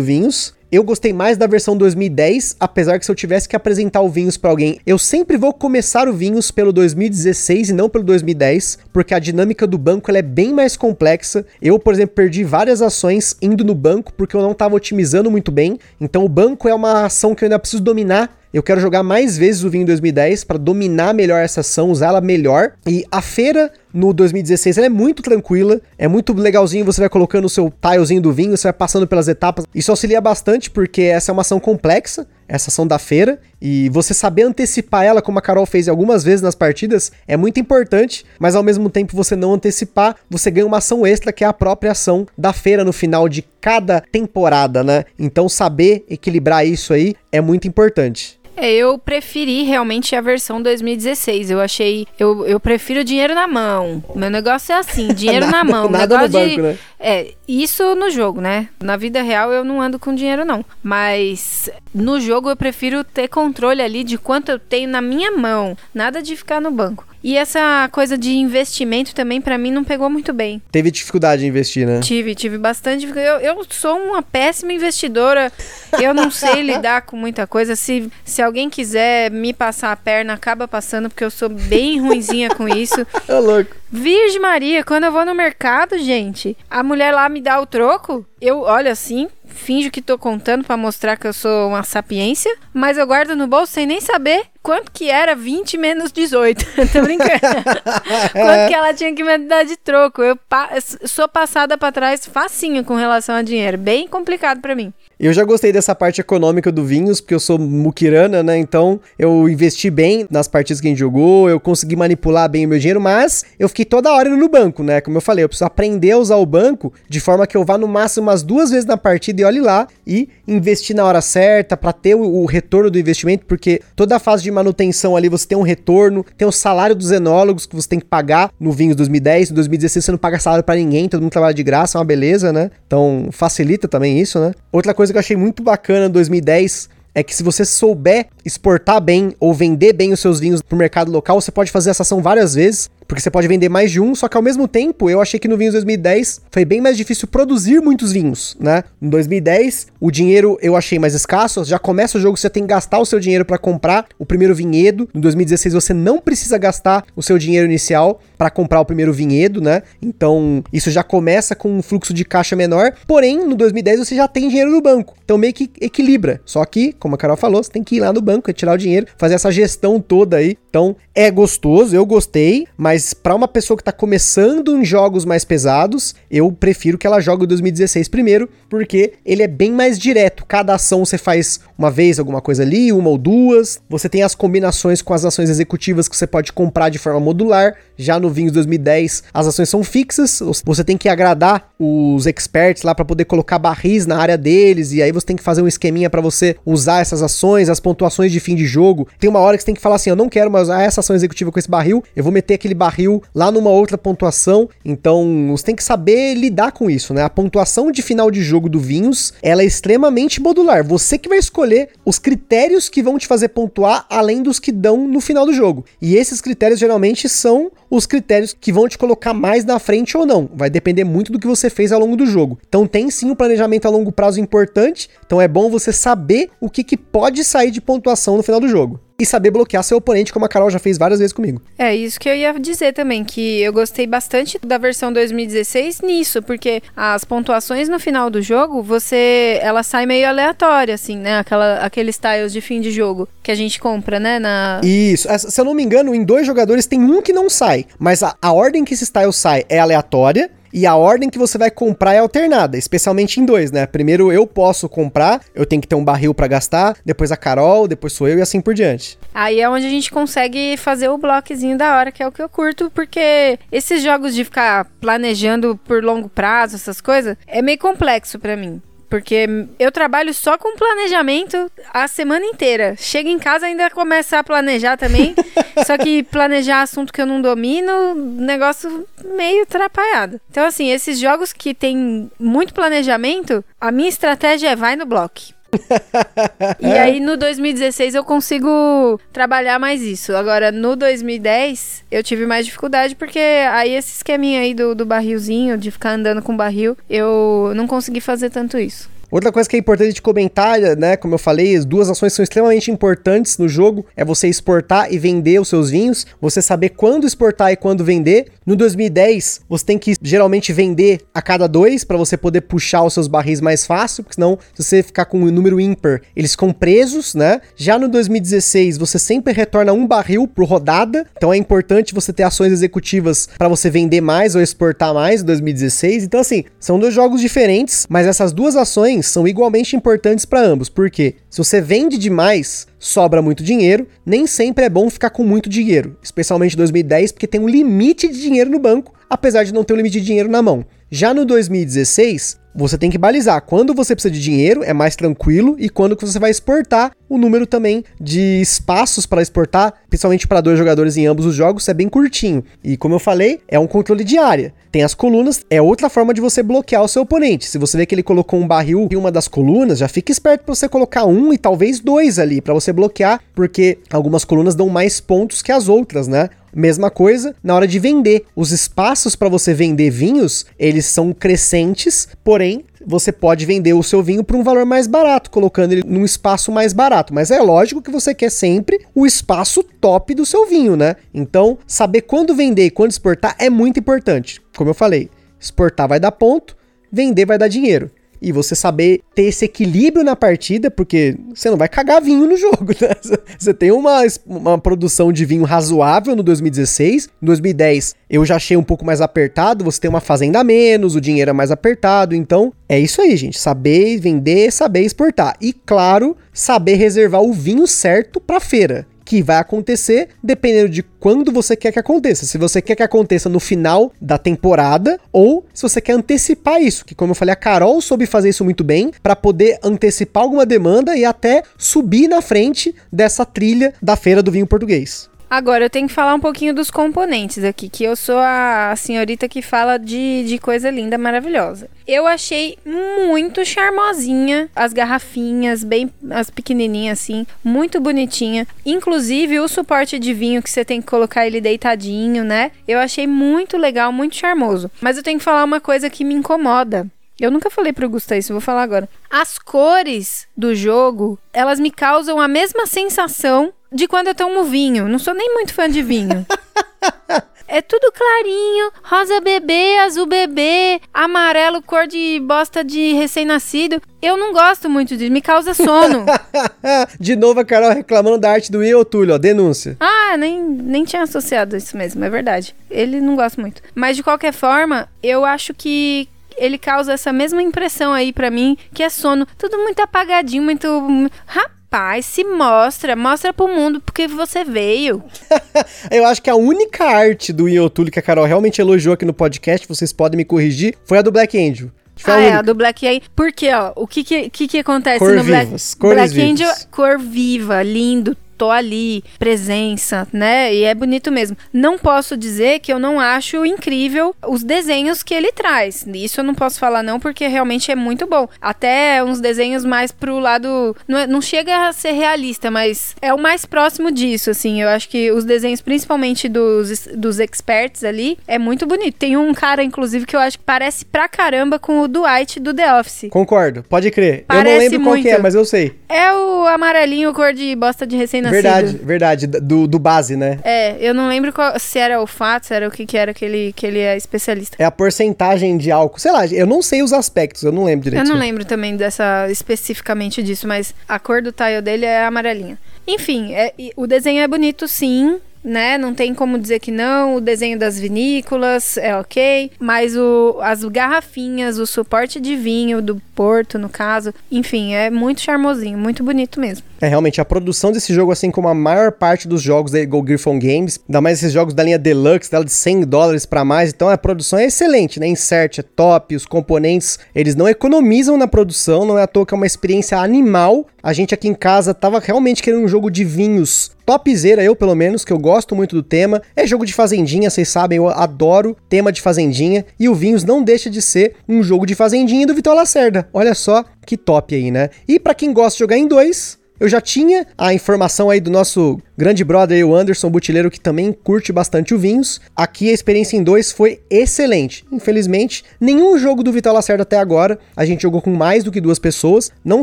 [SPEAKER 3] Vinhos. Eu gostei mais da versão 2010, apesar que se eu tivesse que apresentar o Vinhos para alguém, eu sempre vou começar o Vinhos pelo 2016 e não pelo 2010, porque a dinâmica do banco é bem mais complexa. Eu, por exemplo, perdi várias ações indo no banco porque eu não estava otimizando muito bem. Então o banco é uma ação que eu ainda preciso dominar eu quero jogar mais vezes o vinho 2010 para dominar melhor essa ação, usar ela melhor. E a feira no 2016 ela é muito tranquila, é muito legalzinho. Você vai colocando o seu tilezinho do vinho, você vai passando pelas etapas. Isso auxilia bastante porque essa é uma ação complexa, essa ação da feira, e você saber antecipar ela, como a Carol fez algumas vezes nas partidas, é muito importante, mas ao mesmo tempo você não antecipar, você ganha uma ação extra que é a própria ação da feira no final de cada temporada, né? Então saber equilibrar isso aí é muito importante.
[SPEAKER 2] É, eu preferi realmente a versão 2016. Eu achei. Eu, eu prefiro dinheiro na mão. Meu negócio é assim: dinheiro
[SPEAKER 3] nada,
[SPEAKER 2] na mão.
[SPEAKER 3] Nada no banco,
[SPEAKER 2] de,
[SPEAKER 3] né?
[SPEAKER 2] É, isso no jogo, né? Na vida real eu não ando com dinheiro, não. Mas no jogo eu prefiro ter controle ali de quanto eu tenho na minha mão. Nada de ficar no banco. E essa coisa de investimento também, para mim, não pegou muito bem.
[SPEAKER 3] Teve dificuldade em investir, né?
[SPEAKER 2] Tive, tive bastante. Eu, eu sou uma péssima investidora. Eu não sei lidar com muita coisa. Se, se alguém quiser me passar a perna, acaba passando, porque eu sou bem ruinzinha com isso.
[SPEAKER 3] É louco.
[SPEAKER 2] Virgem Maria, quando eu vou no mercado, gente, a mulher lá me dá o troco, eu olho assim, finjo que tô contando para mostrar que eu sou uma sapiência, mas eu guardo no bolso sem nem saber quanto que era 20 menos 18. Tô brincando. quanto que ela tinha que me dar de troco. Eu pa sou passada para trás facinho com relação a dinheiro. Bem complicado para mim.
[SPEAKER 3] Eu já gostei dessa parte econômica do Vinhos, porque eu sou muquirana, né? Então eu investi bem nas partidas que a gente jogou, eu consegui manipular bem o meu dinheiro, mas eu fiquei toda hora no banco, né? Como eu falei, eu preciso aprender a usar o banco de forma que eu vá no máximo umas duas vezes na partida e olhe lá e investir na hora certa para ter o, retorno do investimento, porque toda a fase de manutenção ali você tem um retorno, tem o salário dos enólogos que você tem que pagar no Vinhos 2010, em 2016 você não paga salário para ninguém, todo mundo trabalha de graça, é uma beleza, né? Então facilita também isso, né? Outra coisa coisa que eu achei muito bacana em 2010 é que se você souber exportar bem ou vender bem os seus vinhos pro mercado local, você pode fazer essa ação várias vezes porque você pode vender mais de um, só que ao mesmo tempo eu achei que no Vinhos 2010 foi bem mais difícil produzir muitos vinhos, né? Em 2010, o dinheiro eu achei mais escasso, já começa o jogo, você tem que gastar o seu dinheiro para comprar o primeiro vinhedo. Em 2016 você não precisa gastar o seu dinheiro inicial para comprar o primeiro vinhedo, né? Então, isso já começa com um fluxo de caixa menor, porém, no 2010 você já tem dinheiro no banco. Então meio que equilibra. Só que, como a Carol falou, você tem que ir lá no banco, tirar o dinheiro, fazer essa gestão toda aí. Então, é gostoso, eu gostei, mas mas para uma pessoa que tá começando em jogos mais pesados, eu prefiro que ela jogue o 2016 primeiro, porque ele é bem mais direto. Cada ação você faz uma vez alguma coisa ali, uma ou duas. Você tem as combinações com as ações executivas que você pode comprar de forma modular. Já no Vinhos 2010, as ações são fixas. Você tem que agradar os experts lá para poder colocar barris na área deles e aí você tem que fazer um esqueminha para você usar essas ações, as pontuações de fim de jogo. Tem uma hora que você tem que falar assim, eu não quero mais usar essa ação executiva com esse barril, eu vou meter aquele barril lá numa outra pontuação. Então, você tem que saber lidar com isso, né? A pontuação de final de jogo do Vinhos, ela é extremamente modular. Você que vai escolher os critérios que vão te fazer pontuar além dos que dão no final do jogo. E esses critérios geralmente são os critérios que vão te colocar mais na frente ou não. Vai depender muito do que você fez ao longo do jogo. Então tem sim um planejamento a longo prazo importante. Então é bom você saber o que, que pode sair de pontuação no final do jogo e saber bloquear seu oponente, como a Carol já fez várias vezes comigo.
[SPEAKER 2] É, isso que eu ia dizer também, que eu gostei bastante da versão 2016 nisso, porque as pontuações no final do jogo, você. ela sai meio aleatória, assim, né? Aquela, aqueles tiles de fim de jogo que a gente compra, né? Na...
[SPEAKER 3] Isso. Se eu não me engano, em dois jogadores tem um que não sai, mas a, a ordem que esse style sai é aleatória e a ordem que você vai comprar é alternada, especialmente em dois, né? Primeiro eu posso comprar, eu tenho que ter um barril para gastar, depois a Carol, depois sou eu e assim por diante.
[SPEAKER 2] Aí é onde a gente consegue fazer o bloquezinho da hora, que é o que eu curto, porque esses jogos de ficar planejando por longo prazo, essas coisas, é meio complexo para mim. Porque eu trabalho só com planejamento a semana inteira. Chega em casa ainda começa a planejar também. só que planejar assunto que eu não domino, negócio meio atrapalhado. Então, assim, esses jogos que tem muito planejamento, a minha estratégia é vai no bloco. e aí no 2016 eu consigo trabalhar mais isso. Agora no 2010 eu tive mais dificuldade porque aí esse esqueminha aí do, do barrilzinho, de ficar andando com barril, eu não consegui fazer tanto isso.
[SPEAKER 3] Outra coisa que é importante comentar, né, como eu falei, as duas ações são extremamente importantes no jogo, é você exportar e vender os seus vinhos, você saber quando exportar e quando vender. No 2010, você tem que geralmente vender a cada dois para você poder puxar os seus barris mais fácil, porque senão, se você ficar com um número ímpar, eles ficam presos, né? Já no 2016, você sempre retorna um barril por rodada, então é importante você ter ações executivas para você vender mais ou exportar mais em 2016. Então, assim, são dois jogos diferentes, mas essas duas ações são igualmente importantes para ambos, porque se você vende demais, sobra muito dinheiro, nem sempre é bom ficar com muito dinheiro, especialmente em 2010, porque tem um limite de dinheiro no banco, apesar de não ter um limite de dinheiro na mão. Já no 2016, você tem que balizar. Quando você precisa de dinheiro, é mais tranquilo, e quando você vai exportar, o número também de espaços para exportar, principalmente para dois jogadores em ambos os jogos, é bem curtinho. E como eu falei, é um controle de área. Tem as colunas, é outra forma de você bloquear o seu oponente. Se você vê que ele colocou um barril em uma das colunas, já fica esperto para você colocar um e talvez dois ali para você bloquear, porque algumas colunas dão mais pontos que as outras, né? Mesma coisa na hora de vender. Os espaços para você vender vinhos, eles são crescentes, porém você pode vender o seu vinho por um valor mais barato, colocando ele num espaço mais barato. Mas é lógico que você quer sempre o espaço top do seu vinho, né? Então, saber quando vender e quando exportar é muito importante. Como eu falei, exportar vai dar ponto, vender vai dar dinheiro e você saber ter esse equilíbrio na partida, porque você não vai cagar vinho no jogo, né? Você tem uma, uma produção de vinho razoável no 2016, em 2010 eu já achei um pouco mais apertado, você tem uma fazenda a menos, o dinheiro é mais apertado, então é isso aí, gente, saber vender, saber exportar. E claro, saber reservar o vinho certo para feira que vai acontecer dependendo de quando você quer que aconteça. Se você quer que aconteça no final da temporada ou se você quer antecipar isso, que como eu falei, a Carol soube fazer isso muito bem para poder antecipar alguma demanda e até subir na frente dessa trilha da feira do vinho português.
[SPEAKER 2] Agora, eu tenho que falar um pouquinho dos componentes aqui, que eu sou a senhorita que fala de, de coisa linda, maravilhosa. Eu achei muito charmosinha as garrafinhas, bem as pequenininhas assim, muito bonitinha. Inclusive o suporte de vinho que você tem que colocar ele deitadinho, né? Eu achei muito legal, muito charmoso. Mas eu tenho que falar uma coisa que me incomoda. Eu nunca falei pro Gustavo isso, vou falar agora. As cores do jogo, elas me causam a mesma sensação de quando eu tomo vinho. Não sou nem muito fã de vinho. É tudo clarinho, rosa bebê, azul bebê, amarelo, cor de bosta de recém-nascido. Eu não gosto muito disso, me causa sono.
[SPEAKER 3] de novo a Carol reclamando da arte do Ian Otúlio, ó, denúncia.
[SPEAKER 2] Ah, nem, nem tinha associado isso mesmo, é verdade. Ele não gosta muito. Mas de qualquer forma, eu acho que ele causa essa mesma impressão aí para mim, que é sono. Tudo muito apagadinho, muito. Rapaz se mostra, mostra pro mundo porque você veio.
[SPEAKER 3] eu acho que a única arte do Iotuli que a Carol realmente elogiou aqui no podcast, vocês podem me corrigir, foi a do Black Angel.
[SPEAKER 2] Foi ah, a é, a do Black Angel. Porque, ó, o que que, que, que acontece
[SPEAKER 3] cor
[SPEAKER 2] no
[SPEAKER 3] vivas,
[SPEAKER 2] Black, Black Angel? Cor viva, lindo, tô ali, presença, né? E é bonito mesmo. Não posso dizer que eu não acho incrível os desenhos que ele traz. Isso eu não posso falar não, porque realmente é muito bom. Até uns desenhos mais pro lado... Não, é, não chega a ser realista, mas é o mais próximo disso, assim. Eu acho que os desenhos, principalmente dos, dos experts ali, é muito bonito. Tem um cara, inclusive, que eu acho que parece pra caramba com o Dwight do The Office.
[SPEAKER 3] Concordo, pode crer. Parece eu não lembro muito. qual é, mas eu sei.
[SPEAKER 2] É o amarelinho cor de bosta de recém
[SPEAKER 3] Verdade, verdade. Do, do base, né?
[SPEAKER 2] É, eu não lembro qual, se era o fato, se era o que, que era que ele, que ele é especialista.
[SPEAKER 3] É a porcentagem de álcool. Sei lá, eu não sei os aspectos, eu não lembro direito.
[SPEAKER 2] Eu não lembro também dessa especificamente disso, mas a cor do tile dele é amarelinha. Enfim, é, o desenho é bonito sim né? Não tem como dizer que não. O desenho das vinícolas é ok, mas o, as garrafinhas, o suporte de vinho do Porto, no caso, enfim, é muito charmosinho, muito bonito mesmo.
[SPEAKER 3] É, realmente, a produção desse jogo, assim como a maior parte dos jogos da Go Griffon Games, ainda mais esses jogos da linha Deluxe, dela de 100 dólares para mais, então a produção é excelente, né? Insert é top, os componentes, eles não economizam na produção, não é à toa que é uma experiência animal. A gente aqui em casa tava realmente querendo um jogo de vinhos topzera, eu pelo menos, que eu gosto muito do tema. É jogo de fazendinha, vocês sabem, eu adoro tema de fazendinha. E o Vinhos não deixa de ser um jogo de fazendinha do Vitor Lacerda. Olha só que top aí, né? E para quem gosta de jogar em dois, eu já tinha a informação aí do nosso grande brother, o Anderson Butileiro, que também curte bastante o Vinhos. Aqui a experiência em dois foi excelente. Infelizmente, nenhum jogo do Vital Lacerda até agora a gente jogou com mais do que duas pessoas, não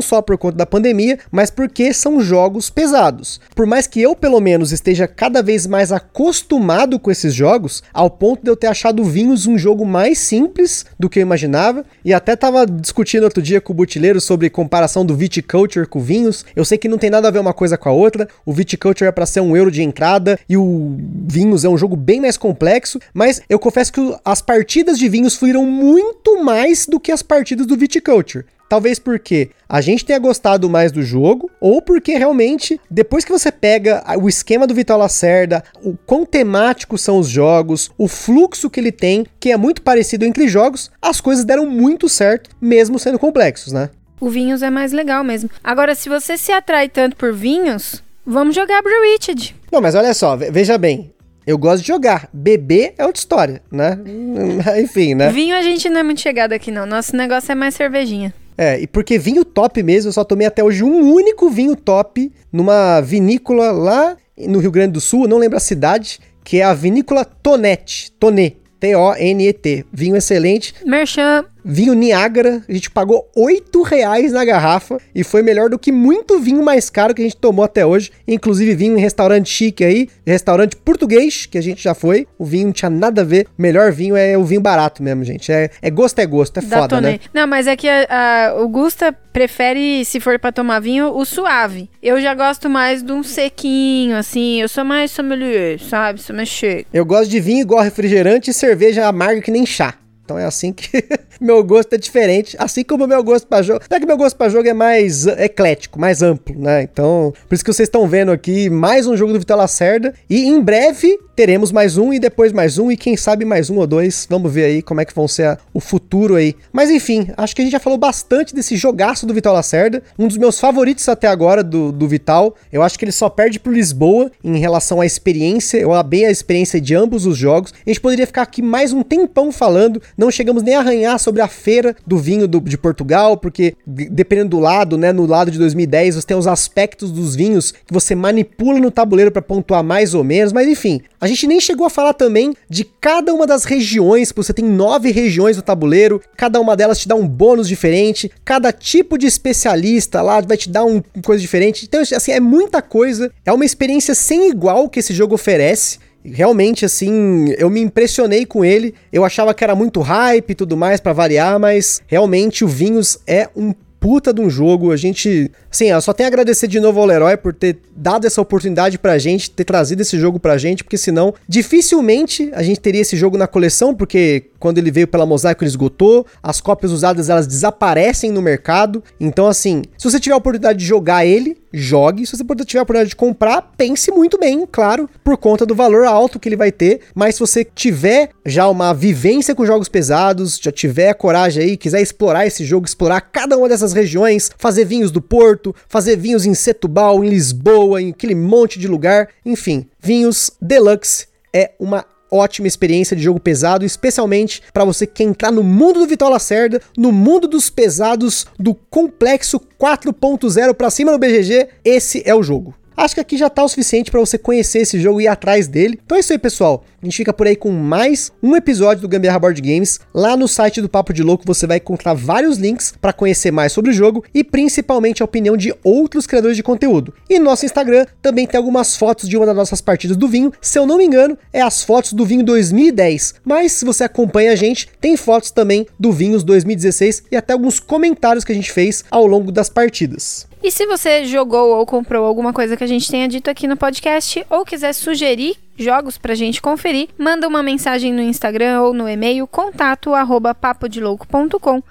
[SPEAKER 3] só por conta da pandemia, mas porque são jogos pesados. Por mais que eu, pelo menos, esteja cada vez mais acostumado com esses jogos, ao ponto de eu ter achado Vinhos um jogo mais simples do que eu imaginava, e até tava discutindo outro dia com o Butileiro sobre comparação do Viticulture com Vinhos. Eu sei que não tem nada a ver uma coisa com a outra. O Viticulture é para ser um euro de entrada e o Vinhos é um jogo bem mais complexo, mas eu confesso que as partidas de Vinhos fluíram muito mais do que as partidas do Viticulture. Talvez porque a gente tenha gostado mais do jogo, ou porque realmente, depois que você pega o esquema do Vital Lacerda, o quão temáticos são os jogos, o fluxo que ele tem, que é muito parecido entre jogos, as coisas deram muito certo, mesmo sendo complexos, né?
[SPEAKER 2] O Vinhos é mais legal mesmo. Agora, se você se atrai tanto por vinhos, vamos jogar Brewitched.
[SPEAKER 3] Não, mas olha só, veja bem. Eu gosto de jogar. Beber é outra história, né? Enfim, né?
[SPEAKER 2] Vinho a gente não é muito chegado aqui, não. Nosso negócio é mais cervejinha.
[SPEAKER 3] É, e porque vinho top mesmo, eu só tomei até hoje um único vinho top numa vinícola lá no Rio Grande do Sul, não lembro a cidade, que é a vinícola Tonete, Tonet, T-O-N-E-T. Vinho excelente.
[SPEAKER 2] Merchan.
[SPEAKER 3] Vinho Niágara, a gente pagou 8 reais na garrafa e foi melhor do que muito vinho mais caro que a gente tomou até hoje. Inclusive vinho em restaurante chique aí, restaurante português, que a gente já foi. O vinho não tinha nada a ver. O melhor vinho é o vinho barato mesmo, gente. É, é gosto é gosto, é
[SPEAKER 2] Da
[SPEAKER 3] foda, né?
[SPEAKER 2] Tonê. Não, mas é que a- a- o Gusta prefere, se for pra tomar vinho, o suave. Eu já gosto mais de um sequinho, assim. Eu sou mais sommelier, sabe? Sou mais chique.
[SPEAKER 3] Eu gosto de vinho igual refrigerante e cerveja amarga que nem chá. Então é assim que meu gosto é diferente, assim como o meu gosto pra jogo. Não é que meu gosto pra jogo é mais eclético, mais amplo, né? Então, por isso que vocês estão vendo aqui mais um jogo do Vital Lacerda e em breve teremos mais um e depois mais um e quem sabe mais um ou dois. Vamos ver aí como é que vão ser a- o futuro aí. Mas enfim, acho que a gente já falou bastante desse jogaço do Vital Lacerda, um dos meus favoritos até agora do, do Vital. Eu acho que ele só perde pro Lisboa em relação à experiência. Eu amei a experiência de ambos os jogos. A gente poderia ficar aqui mais um tempão falando. Não chegamos nem a arranhar sobre a feira do vinho do- de Portugal, porque de- dependendo do lado, né, no lado de 2010, você tem os aspectos dos vinhos que você manipula no tabuleiro para pontuar mais ou menos, mas enfim. A gente nem chegou a falar também de cada uma das regiões, você tem nove regiões no tabuleiro, cada uma delas te dá um bônus diferente, cada tipo de especialista lá vai te dar um coisa diferente. Então, assim, é muita coisa, é uma experiência sem igual que esse jogo oferece. Realmente, assim, eu me impressionei com ele. Eu achava que era muito hype e tudo mais pra variar, mas realmente o Vinhos é um puta de um jogo. A gente, assim, eu só tenho a agradecer de novo ao Leroy por ter dado essa oportunidade pra gente, ter trazido esse jogo pra gente, porque senão dificilmente a gente teria esse jogo na coleção, porque quando ele veio pela Mosaico ele esgotou, as cópias usadas elas desaparecem no mercado. Então, assim, se você tiver a oportunidade de jogar ele, jogue. Se você tiver a oportunidade de comprar, pense muito bem, claro, por conta do valor alto que ele vai ter. Mas se você tiver já uma vivência com jogos pesados, já tiver coragem aí, quiser explorar esse jogo, explorar cada uma dessas regiões, fazer vinhos do Porto, fazer vinhos em Setúbal, em Lisboa, em aquele monte de lugar, enfim, vinhos deluxe é uma ótima experiência de jogo pesado, especialmente para você que quer entrar no mundo do Vital Lacerda, no mundo dos pesados, do complexo 4.0 para cima no BGG, esse é o jogo. Acho que aqui já tá o suficiente para você conhecer esse jogo e ir atrás dele. Então é isso aí, pessoal. A gente fica por aí com mais um episódio do Gambiarra Board Games. Lá no site do Papo de Louco você vai encontrar vários links para conhecer mais sobre o jogo e principalmente a opinião de outros criadores de conteúdo. E no nosso Instagram também tem algumas fotos de uma das nossas partidas do vinho. Se eu não me engano, é as fotos do vinho 2010. Mas se você acompanha a gente, tem fotos também do vinhos 2016 e até alguns comentários que a gente fez ao longo das partidas.
[SPEAKER 2] E se você jogou ou comprou alguma coisa que a gente tenha dito aqui no podcast ou quiser sugerir jogos pra gente conferir, manda uma mensagem no Instagram ou no e-mail contato arroba.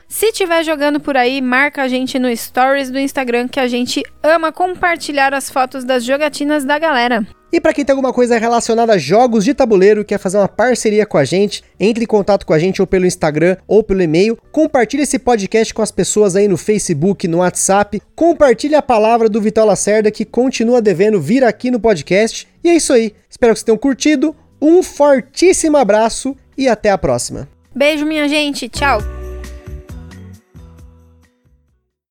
[SPEAKER 2] Se tiver jogando por aí, marca a gente no stories do Instagram que a gente ama compartilhar as fotos das jogatinas da galera.
[SPEAKER 3] E para quem tem alguma coisa relacionada a jogos de tabuleiro, quer fazer uma parceria com a gente, entre em contato com a gente ou pelo Instagram ou pelo e-mail. Compartilhe esse podcast com as pessoas aí no Facebook, no WhatsApp. Compartilhe a palavra do Vital Lacerda que continua devendo vir aqui no podcast. E é isso aí. Espero que vocês tenham curtido. Um fortíssimo abraço e até a próxima.
[SPEAKER 2] Beijo, minha gente. Tchau.